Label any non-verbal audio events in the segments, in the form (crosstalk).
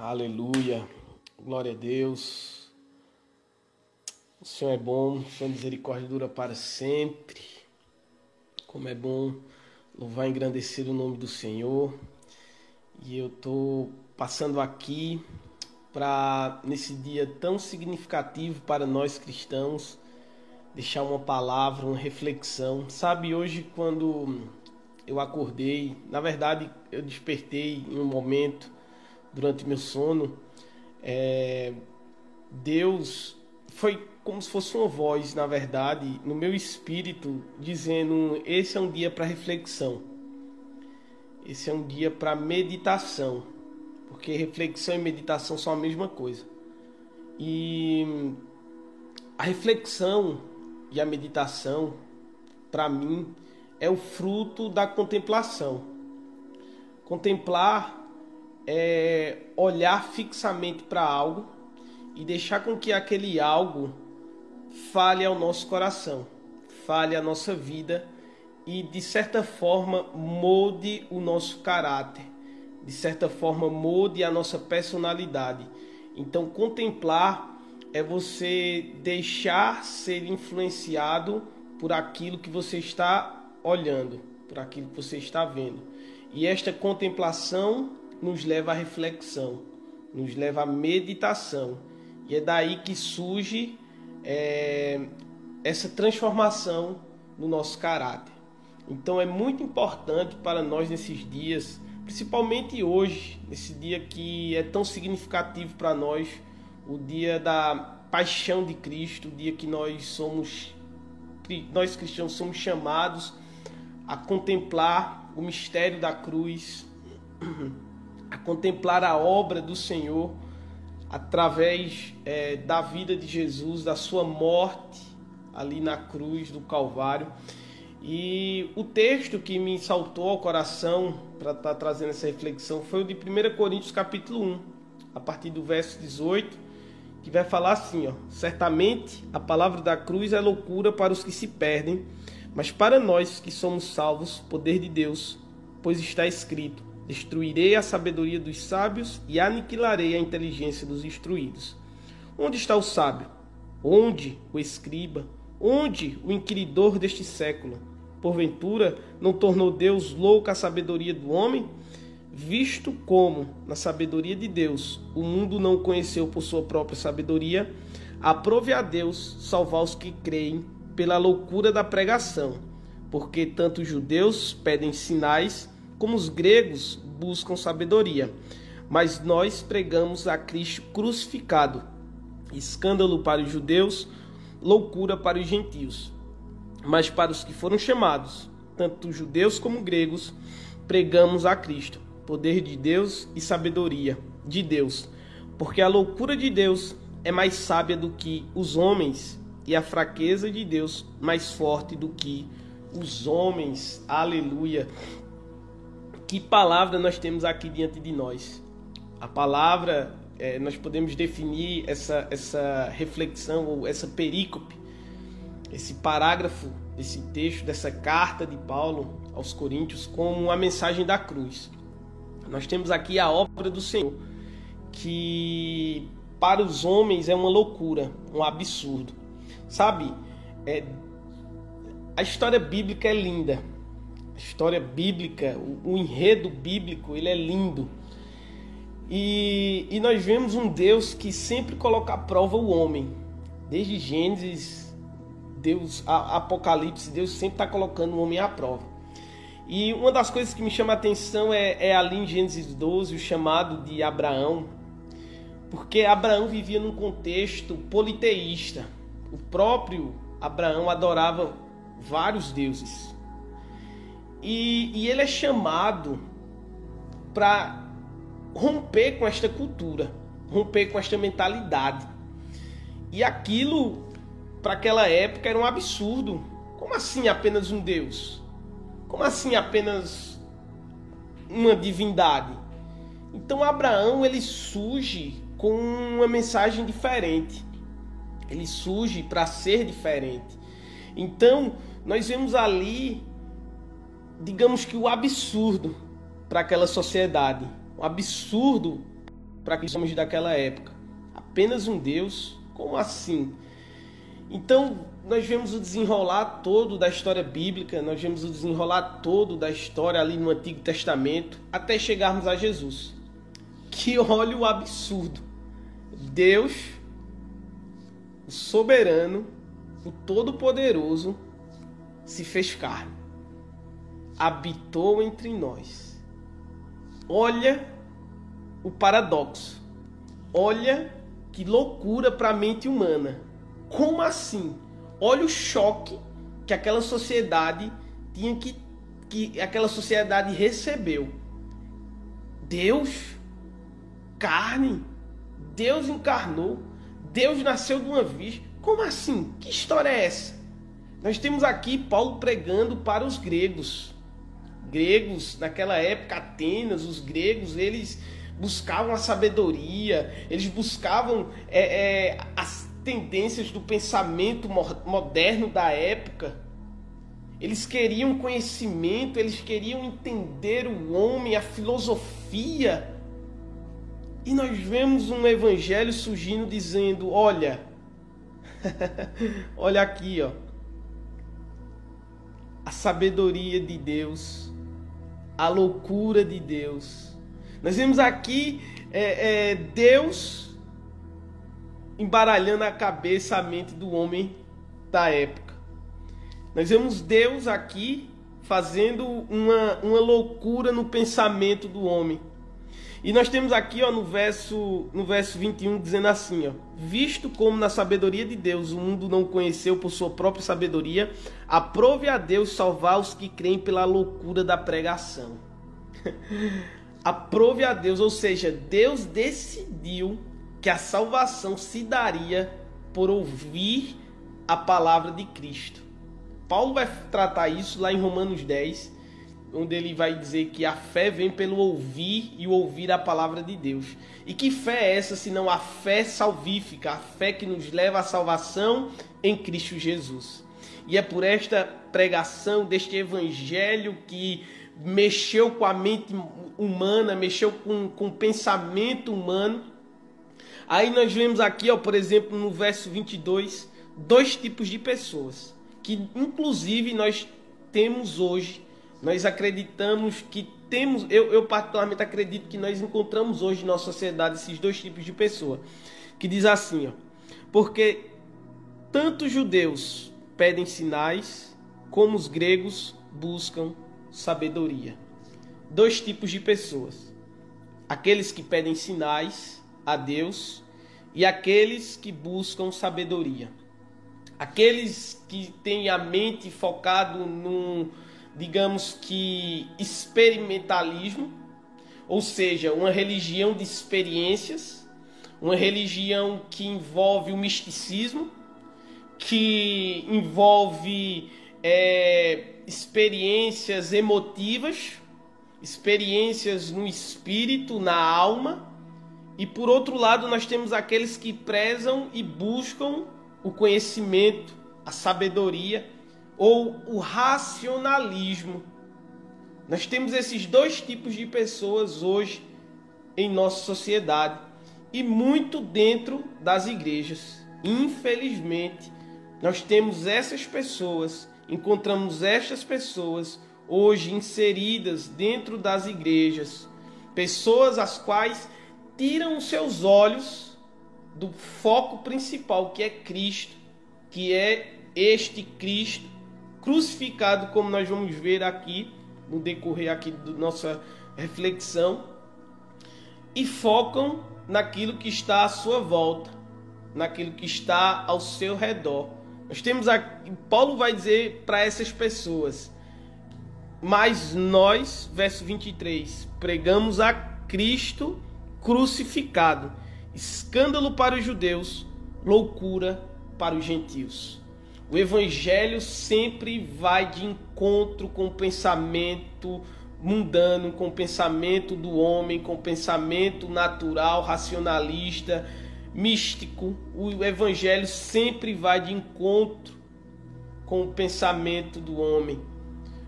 Aleluia. Glória a Deus. O Senhor é bom, sua misericórdia dura para sempre. Como é bom louvar e engrandecer o nome do Senhor. E eu tô passando aqui para nesse dia tão significativo para nós cristãos deixar uma palavra, uma reflexão. Sabe, hoje quando eu acordei, na verdade eu despertei em um momento durante meu sono, é, Deus foi como se fosse uma voz, na verdade, no meu espírito, dizendo: esse é um dia para reflexão, esse é um dia para meditação, porque reflexão e meditação são a mesma coisa. E a reflexão e a meditação, para mim, é o fruto da contemplação. Contemplar é olhar fixamente para algo e deixar com que aquele algo fale ao nosso coração, fale a nossa vida e de certa forma molde o nosso caráter, de certa forma molde a nossa personalidade. Então contemplar é você deixar ser influenciado por aquilo que você está olhando, por aquilo que você está vendo. E esta contemplação nos leva à reflexão, nos leva à meditação. E é daí que surge é, essa transformação no nosso caráter. Então é muito importante para nós nesses dias, principalmente hoje, nesse dia que é tão significativo para nós, o dia da paixão de Cristo, o dia que nós somos, nós cristãos somos chamados a contemplar o mistério da cruz, a contemplar a obra do Senhor através é, da vida de Jesus, da sua morte ali na cruz do Calvário. E o texto que me saltou ao coração para estar tá trazendo essa reflexão foi o de 1 Coríntios capítulo 1, a partir do verso 18, que vai falar assim, ó: Certamente a palavra da cruz é loucura para os que se perdem, mas para nós que somos salvos, poder de Deus, pois está escrito: Destruirei a sabedoria dos sábios e aniquilarei a inteligência dos instruídos. Onde está o sábio? Onde o escriba? Onde o inquiridor deste século? Porventura, não tornou Deus louca a sabedoria do homem? Visto como, na sabedoria de Deus, o mundo não conheceu por sua própria sabedoria, aprove a Deus salvar os que creem pela loucura da pregação, porque tanto os judeus pedem sinais como os gregos buscam sabedoria. Mas nós pregamos a Cristo crucificado, escândalo para os judeus, loucura para os gentios. Mas para os que foram chamados, tanto judeus como gregos, pregamos a Cristo, poder de Deus e sabedoria de Deus, porque a loucura de Deus é mais sábia do que os homens e a fraqueza de Deus mais forte do que os homens. Aleluia que palavra nós temos aqui diante de nós. A palavra, é, nós podemos definir essa, essa reflexão ou essa perícope, esse parágrafo desse texto, dessa carta de Paulo aos Coríntios, como a mensagem da cruz. Nós temos aqui a obra do Senhor, que para os homens é uma loucura, um absurdo. Sabe, é, a história bíblica é linda, história bíblica, o, o enredo bíblico, ele é lindo. E, e nós vemos um Deus que sempre coloca à prova o homem. Desde Gênesis, Deus, a, Apocalipse, Deus sempre está colocando o homem à prova. E uma das coisas que me chama a atenção é, é ali em Gênesis 12, o chamado de Abraão, porque Abraão vivia num contexto politeísta. O próprio Abraão adorava vários deuses. E, e ele é chamado para romper com esta cultura, romper com esta mentalidade. E aquilo, para aquela época, era um absurdo. Como assim apenas um Deus? Como assim apenas uma divindade? Então Abraão ele surge com uma mensagem diferente. Ele surge para ser diferente. Então nós vemos ali digamos que o absurdo para aquela sociedade, o absurdo para aqueles homens daquela época. Apenas um Deus? Como assim? Então, nós vemos o desenrolar todo da história bíblica, nós vemos o desenrolar todo da história ali no Antigo Testamento, até chegarmos a Jesus. Que olha o absurdo. Deus, o soberano, o todo-poderoso, se fez carne. Habitou entre nós. Olha o paradoxo. Olha que loucura para a mente humana. Como assim? Olha o choque que aquela sociedade tinha que que aquela sociedade recebeu. Deus carne, Deus encarnou, Deus nasceu de uma virgem. Como assim? Que história é essa? Nós temos aqui Paulo pregando para os gregos. Gregos, naquela época, Atenas, os gregos, eles buscavam a sabedoria, eles buscavam é, é, as tendências do pensamento moderno da época. Eles queriam conhecimento, eles queriam entender o homem, a filosofia. E nós vemos um evangelho surgindo dizendo: olha, (laughs) olha aqui, ó, a sabedoria de Deus, a loucura de Deus. Nós vemos aqui é, é, Deus embaralhando a cabeça, a mente do homem da época. Nós vemos Deus aqui fazendo uma, uma loucura no pensamento do homem. E nós temos aqui ó, no, verso, no verso 21 dizendo assim: ó, Visto como na sabedoria de Deus o mundo não conheceu por sua própria sabedoria, aprove a Deus salvar os que creem pela loucura da pregação. (laughs) aprove a Deus, ou seja, Deus decidiu que a salvação se daria por ouvir a palavra de Cristo. Paulo vai tratar isso lá em Romanos 10 onde ele vai dizer que a fé vem pelo ouvir e o ouvir a palavra de Deus. E que fé é essa, senão a fé salvífica, a fé que nos leva à salvação em Cristo Jesus. E é por esta pregação deste evangelho que mexeu com a mente humana, mexeu com, com o pensamento humano. Aí nós vemos aqui, ó, por exemplo, no verso 22, dois tipos de pessoas que inclusive nós temos hoje nós acreditamos que temos, eu, eu particularmente acredito que nós encontramos hoje na nossa sociedade esses dois tipos de pessoa. Que diz assim, ó, porque tanto judeus pedem sinais, como os gregos buscam sabedoria. Dois tipos de pessoas: aqueles que pedem sinais a Deus e aqueles que buscam sabedoria. Aqueles que têm a mente focado num digamos que, experimentalismo, ou seja, uma religião de experiências, uma religião que envolve o misticismo, que envolve é, experiências emotivas, experiências no espírito, na alma, e por outro lado, nós temos aqueles que prezam e buscam o conhecimento, a sabedoria ou o racionalismo. Nós temos esses dois tipos de pessoas hoje em nossa sociedade e muito dentro das igrejas. Infelizmente, nós temos essas pessoas, encontramos estas pessoas hoje inseridas dentro das igrejas, pessoas as quais tiram os seus olhos do foco principal, que é Cristo, que é este Cristo crucificado, como nós vamos ver aqui no decorrer aqui da nossa reflexão, e focam naquilo que está à sua volta, naquilo que está ao seu redor. Nós temos aqui, Paulo vai dizer para essas pessoas: Mas nós, verso 23, pregamos a Cristo crucificado, escândalo para os judeus, loucura para os gentios. O evangelho sempre vai de encontro com o pensamento mundano, com o pensamento do homem, com o pensamento natural, racionalista, místico. O evangelho sempre vai de encontro com o pensamento do homem.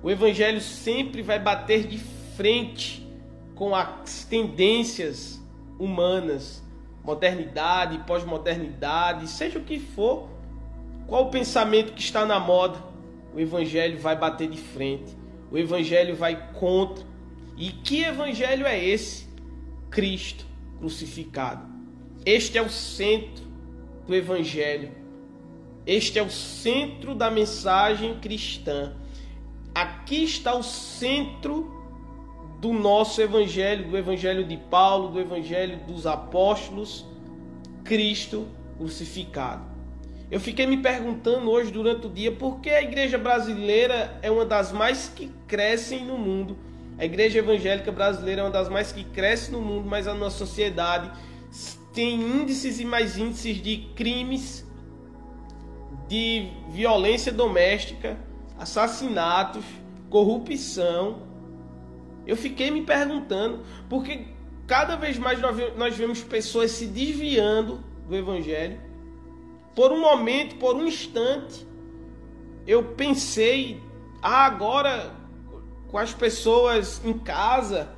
O evangelho sempre vai bater de frente com as tendências humanas, modernidade, pós-modernidade, seja o que for, qual o pensamento que está na moda, o evangelho vai bater de frente. O evangelho vai contra. E que evangelho é esse? Cristo crucificado. Este é o centro do evangelho. Este é o centro da mensagem cristã. Aqui está o centro do nosso evangelho, do evangelho de Paulo, do evangelho dos apóstolos, Cristo crucificado. Eu fiquei me perguntando hoje durante o dia por que a igreja brasileira é uma das mais que crescem no mundo. A igreja evangélica brasileira é uma das mais que cresce no mundo, mas a nossa sociedade tem índices e mais índices de crimes, de violência doméstica, assassinatos, corrupção. Eu fiquei me perguntando, porque cada vez mais nós vemos pessoas se desviando do evangelho por um momento, por um instante, eu pensei, ah, agora com as pessoas em casa,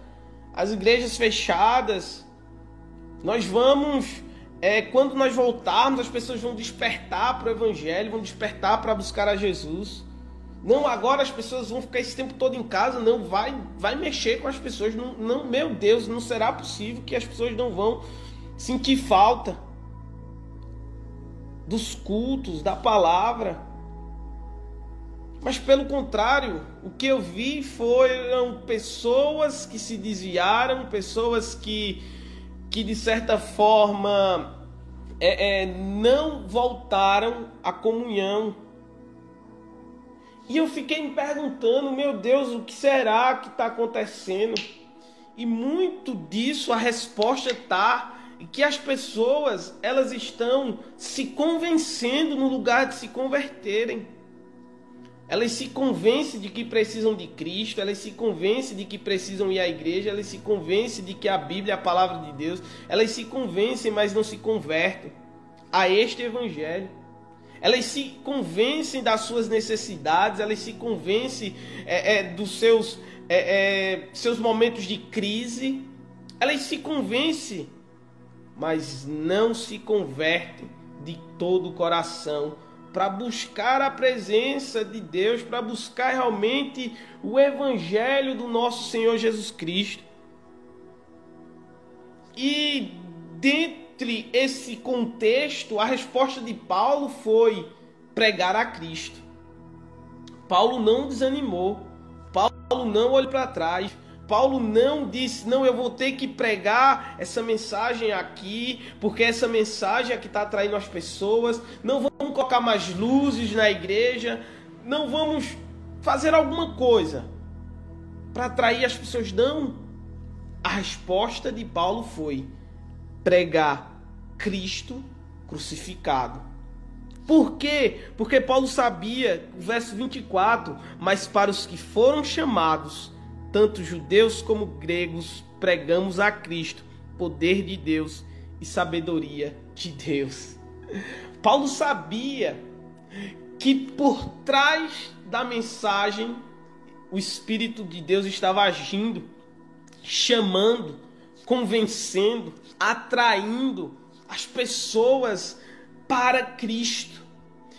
as igrejas fechadas, nós vamos, é, quando nós voltarmos, as pessoas vão despertar para o Evangelho, vão despertar para buscar a Jesus. Não, agora as pessoas vão ficar esse tempo todo em casa, não, vai, vai mexer com as pessoas. Não, não, meu Deus, não será possível que as pessoas não vão sentir falta dos cultos, da palavra. Mas pelo contrário, o que eu vi foram pessoas que se desviaram, pessoas que, que de certa forma é, é, não voltaram à comunhão. E eu fiquei me perguntando, meu Deus, o que será que está acontecendo? E muito disso a resposta está que as pessoas elas estão se convencendo no lugar de se converterem. Elas se convencem de que precisam de Cristo, elas se convencem de que precisam ir à igreja, elas se convencem de que a Bíblia é a palavra de Deus, elas se convencem, mas não se convertem a este evangelho. Elas se convencem das suas necessidades, elas se convencem é, é, dos seus, é, é seus momentos de crise, elas se convencem mas não se converte de todo o coração para buscar a presença de Deus, para buscar realmente o evangelho do nosso Senhor Jesus Cristo. E dentre esse contexto, a resposta de Paulo foi pregar a Cristo. Paulo não desanimou, Paulo não olhou para trás, Paulo não disse, não, eu vou ter que pregar essa mensagem aqui, porque essa mensagem é que está atraindo as pessoas. Não vamos colocar mais luzes na igreja, não vamos fazer alguma coisa para atrair as pessoas. Não. A resposta de Paulo foi pregar Cristo crucificado. Por quê? Porque Paulo sabia, verso 24, mas para os que foram chamados, tanto judeus como gregos, pregamos a Cristo, poder de Deus e sabedoria de Deus. (laughs) Paulo sabia que por trás da mensagem o Espírito de Deus estava agindo, chamando, convencendo, atraindo as pessoas para Cristo.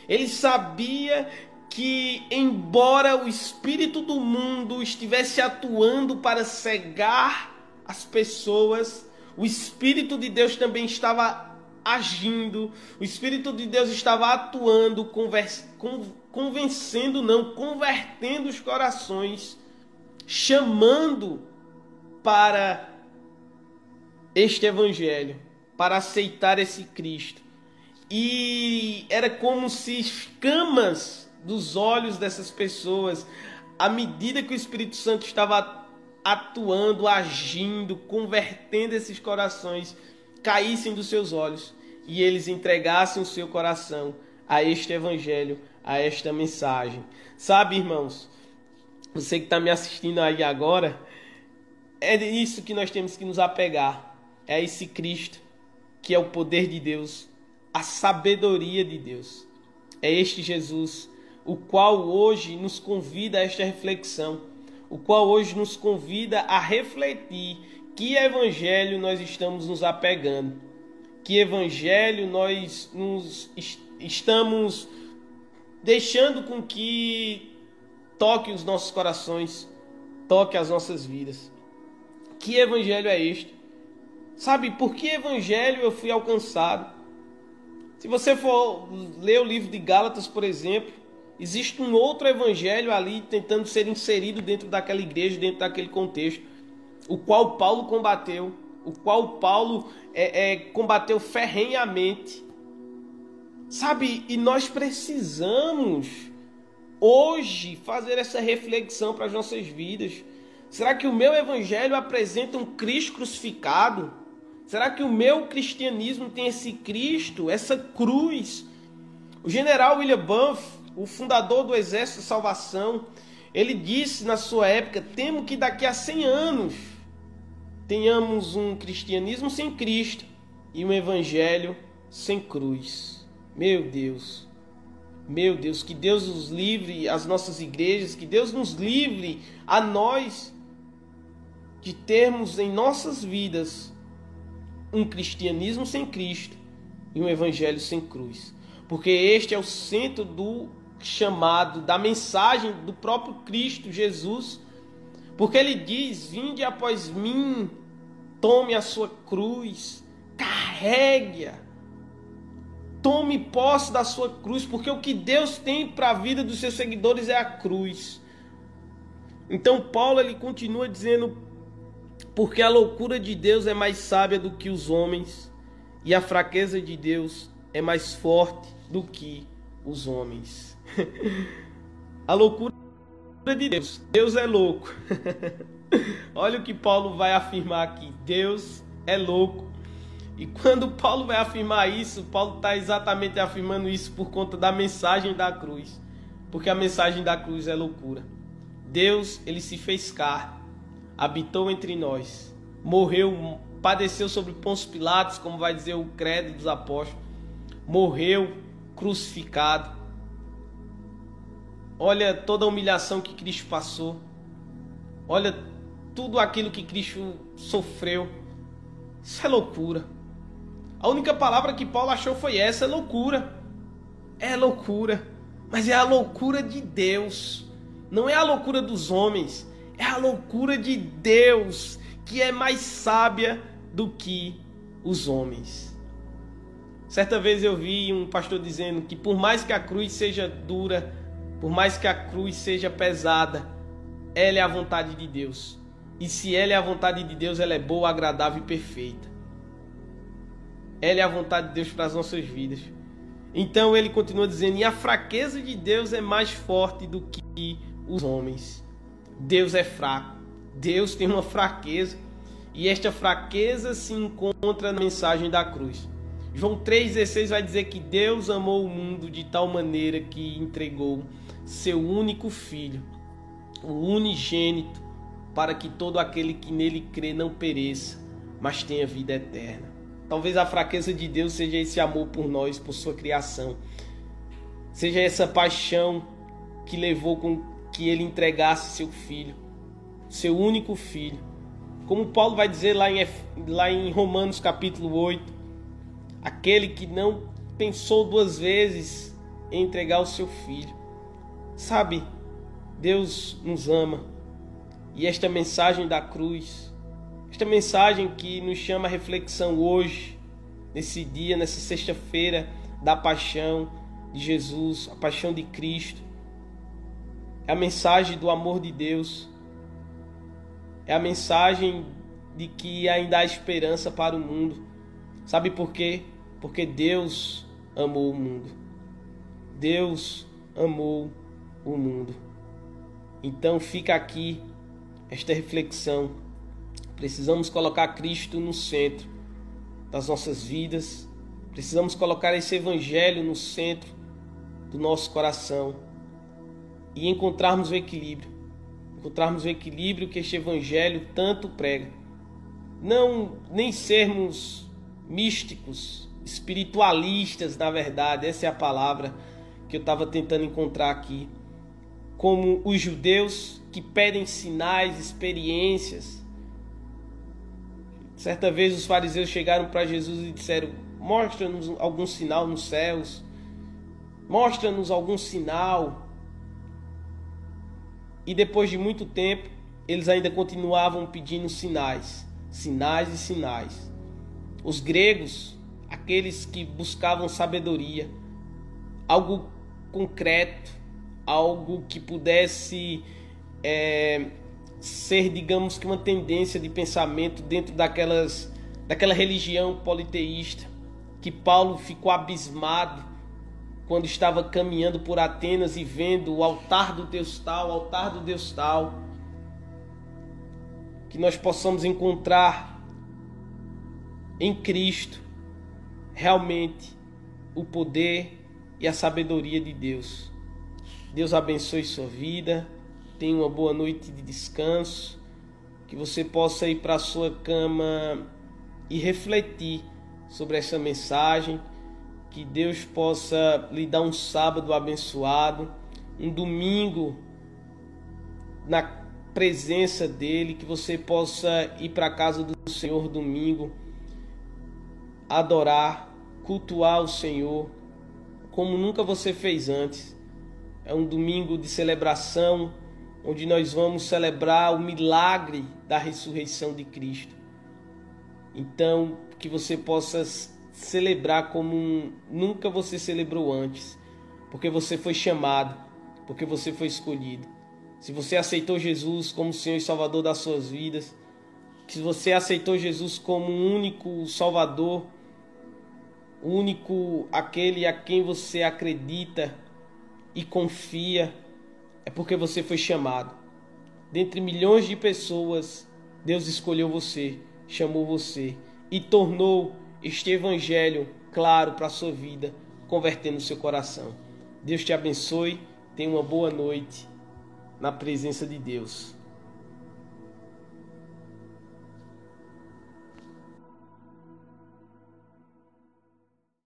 Ele sabia que, embora o espírito do mundo estivesse atuando para cegar as pessoas, o espírito de Deus também estava agindo, o espírito de Deus estava atuando, convencendo, não, convertendo os corações, chamando para este evangelho, para aceitar esse Cristo. E era como se escamas dos olhos dessas pessoas, à medida que o Espírito Santo estava atuando, agindo, convertendo esses corações, caíssem dos seus olhos e eles entregassem o seu coração a este evangelho, a esta mensagem. Sabe, irmãos, você que está me assistindo aí agora, é isso que nós temos que nos apegar. É esse Cristo, que é o poder de Deus, a sabedoria de Deus. É este Jesus o qual hoje nos convida a esta reflexão, o qual hoje nos convida a refletir que evangelho nós estamos nos apegando? Que evangelho nós nos estamos deixando com que toque os nossos corações, toque as nossas vidas? Que evangelho é este? Sabe por que evangelho eu fui alcançado? Se você for ler o livro de Gálatas, por exemplo, existe um outro evangelho ali tentando ser inserido dentro daquela igreja, dentro daquele contexto, o qual Paulo combateu, o qual Paulo é, é, combateu ferrenhamente. Sabe, e nós precisamos hoje fazer essa reflexão para as nossas vidas. Será que o meu evangelho apresenta um Cristo crucificado? Será que o meu cristianismo tem esse Cristo, essa cruz? O general William Banff, o fundador do Exército de Salvação, ele disse na sua época: temo que daqui a 100 anos tenhamos um cristianismo sem Cristo e um evangelho sem cruz. Meu Deus. Meu Deus, que Deus nos livre, as nossas igrejas, que Deus nos livre a nós de termos em nossas vidas um cristianismo sem Cristo e um evangelho sem cruz. Porque este é o centro do chamado, da mensagem do próprio Cristo Jesus. Porque ele diz: Vinde após mim, tome a sua cruz, carregue-a. Tome posse da sua cruz, porque o que Deus tem para a vida dos seus seguidores é a cruz. Então Paulo ele continua dizendo porque a loucura de Deus é mais sábia do que os homens, e a fraqueza de Deus é mais forte do que os homens. (laughs) a loucura de Deus. Deus é louco. (laughs) Olha o que Paulo vai afirmar aqui. Deus é louco. E quando Paulo vai afirmar isso, Paulo está exatamente afirmando isso por conta da mensagem da cruz. Porque a mensagem da cruz é loucura. Deus, ele se fez carne habitou entre nós, morreu, padeceu sobre Pôncio Pilatos, como vai dizer o credo dos apóstolos, morreu crucificado. Olha toda a humilhação que Cristo passou. Olha tudo aquilo que Cristo sofreu. Isso é loucura. A única palavra que Paulo achou foi essa: é loucura. É loucura. Mas é a loucura de Deus. Não é a loucura dos homens. É a loucura de Deus que é mais sábia do que os homens. Certa vez eu vi um pastor dizendo que por mais que a cruz seja dura, por mais que a cruz seja pesada, ela é a vontade de Deus. E se ela é a vontade de Deus, ela é boa, agradável e perfeita. Ela é a vontade de Deus para as nossas vidas. Então ele continua dizendo: e a fraqueza de Deus é mais forte do que os homens. Deus é fraco. Deus tem uma fraqueza. E esta fraqueza se encontra na mensagem da cruz. João 3,16 vai dizer que Deus amou o mundo de tal maneira que entregou seu único filho, o unigênito, para que todo aquele que nele crê não pereça, mas tenha vida eterna. Talvez a fraqueza de Deus seja esse amor por nós, por sua criação. Seja essa paixão que levou com que ele entregasse seu filho, seu único filho. Como Paulo vai dizer lá em, lá em Romanos capítulo 8, aquele que não pensou duas vezes em entregar o seu filho. Sabe, Deus nos ama. E esta mensagem da cruz, esta mensagem que nos chama a reflexão hoje, nesse dia, nessa sexta-feira da paixão de Jesus, a paixão de Cristo, é a mensagem do amor de Deus. É a mensagem de que ainda há esperança para o mundo. Sabe por quê? Porque Deus amou o mundo. Deus amou o mundo. Então fica aqui esta reflexão. Precisamos colocar Cristo no centro das nossas vidas. Precisamos colocar esse evangelho no centro do nosso coração e encontrarmos o equilíbrio. Encontrarmos o equilíbrio que este evangelho tanto prega. Não nem sermos místicos, espiritualistas, na verdade, essa é a palavra que eu estava tentando encontrar aqui. Como os judeus que pedem sinais, experiências. Certa vez os fariseus chegaram para Jesus e disseram: Mostra-nos algum sinal nos céus, mostra-nos algum sinal. E depois de muito tempo, eles ainda continuavam pedindo sinais, sinais e sinais. Os gregos, aqueles que buscavam sabedoria, algo concreto, algo que pudesse é, ser, digamos que, uma tendência de pensamento dentro daquelas, daquela religião politeísta, que Paulo ficou abismado quando estava caminhando por Atenas e vendo o altar do Deus tal, o altar do Deus tal. Que nós possamos encontrar em Cristo realmente o poder e a sabedoria de Deus. Deus abençoe sua vida. Tenha uma boa noite de descanso. Que você possa ir para a sua cama e refletir sobre essa mensagem. Que Deus possa lhe dar um sábado abençoado, um domingo na presença dele, que você possa ir para a casa do Senhor domingo, adorar, cultuar o Senhor como nunca você fez antes. É um domingo de celebração onde nós vamos celebrar o milagre da ressurreição de Cristo. Então, que você possa celebrar como nunca você celebrou antes, porque você foi chamado, porque você foi escolhido. Se você aceitou Jesus como Senhor e Salvador das suas vidas, se você aceitou Jesus como o único Salvador, único aquele a quem você acredita e confia, é porque você foi chamado. Dentre milhões de pessoas, Deus escolheu você, chamou você e tornou este evangelho claro para a sua vida, convertendo seu coração. Deus te abençoe, tenha uma boa noite na presença de Deus.